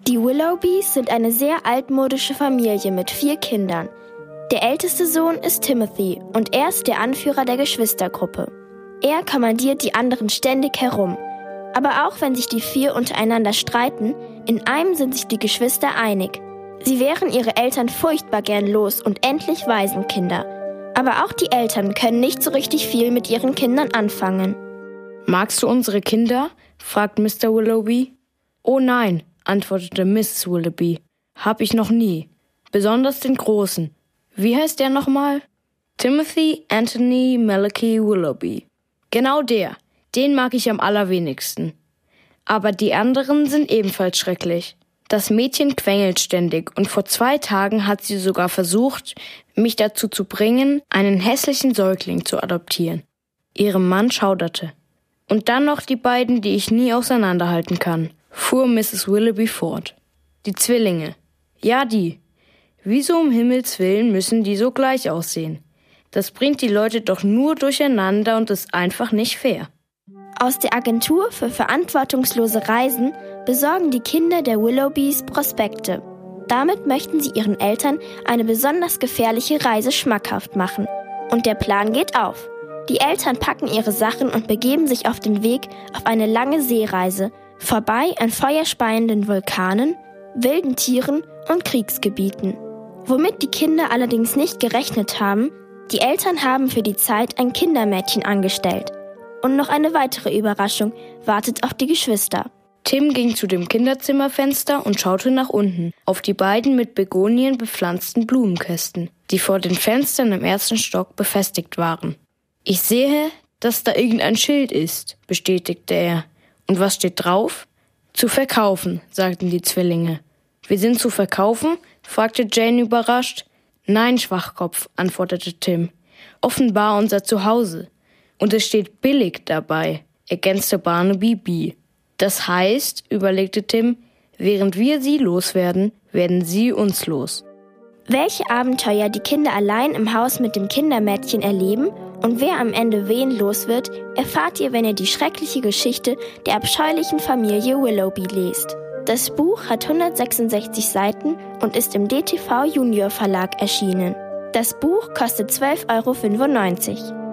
Die Willoughbys sind eine sehr altmodische Familie mit vier Kindern. Der älteste Sohn ist Timothy und er ist der Anführer der Geschwistergruppe. Er kommandiert die anderen ständig herum. Aber auch wenn sich die vier untereinander streiten, in einem sind sich die Geschwister einig. Sie wären ihre Eltern furchtbar gern los und endlich Waisenkinder. Aber auch die Eltern können nicht so richtig viel mit ihren Kindern anfangen. Magst du unsere Kinder? fragt Mr. Willoughby. Oh nein, antwortete Mrs. Willoughby. Hab ich noch nie. Besonders den Großen. Wie heißt der nochmal? Timothy Anthony Malachi Willoughby. Genau der. Den mag ich am allerwenigsten. Aber die anderen sind ebenfalls schrecklich. Das Mädchen quengelt ständig und vor zwei Tagen hat sie sogar versucht, mich dazu zu bringen, einen hässlichen Säugling zu adoptieren. Ihrem Mann schauderte. Und dann noch die beiden, die ich nie auseinanderhalten kann fuhr Mrs. Willoughby fort. Die Zwillinge. Ja, die. Wieso um Himmels willen müssen die so gleich aussehen? Das bringt die Leute doch nur durcheinander und ist einfach nicht fair. Aus der Agentur für verantwortungslose Reisen besorgen die Kinder der Willoughbys Prospekte. Damit möchten sie ihren Eltern eine besonders gefährliche Reise schmackhaft machen. Und der Plan geht auf. Die Eltern packen ihre Sachen und begeben sich auf den Weg auf eine lange Seereise vorbei an feuerspeienden Vulkanen, wilden Tieren und Kriegsgebieten. Womit die Kinder allerdings nicht gerechnet haben, die Eltern haben für die Zeit ein Kindermädchen angestellt. Und noch eine weitere Überraschung wartet auf die Geschwister. Tim ging zu dem Kinderzimmerfenster und schaute nach unten, auf die beiden mit Begonien bepflanzten Blumenkästen, die vor den Fenstern im ersten Stock befestigt waren. Ich sehe, dass da irgendein Schild ist, bestätigte er. Und was steht drauf? Zu verkaufen, sagten die Zwillinge. Wir sind zu verkaufen? fragte Jane überrascht. Nein, Schwachkopf, antwortete Tim. Offenbar unser Zuhause. Und es steht billig dabei, ergänzte Barnaby B. Das heißt, überlegte Tim, während wir sie loswerden, werden sie uns los. Welche Abenteuer die Kinder allein im Haus mit dem Kindermädchen erleben und wer am Ende wen los wird, erfahrt ihr, wenn ihr die schreckliche Geschichte der abscheulichen Familie Willoughby lest. Das Buch hat 166 Seiten und ist im DTV Junior Verlag erschienen. Das Buch kostet 12,95 Euro.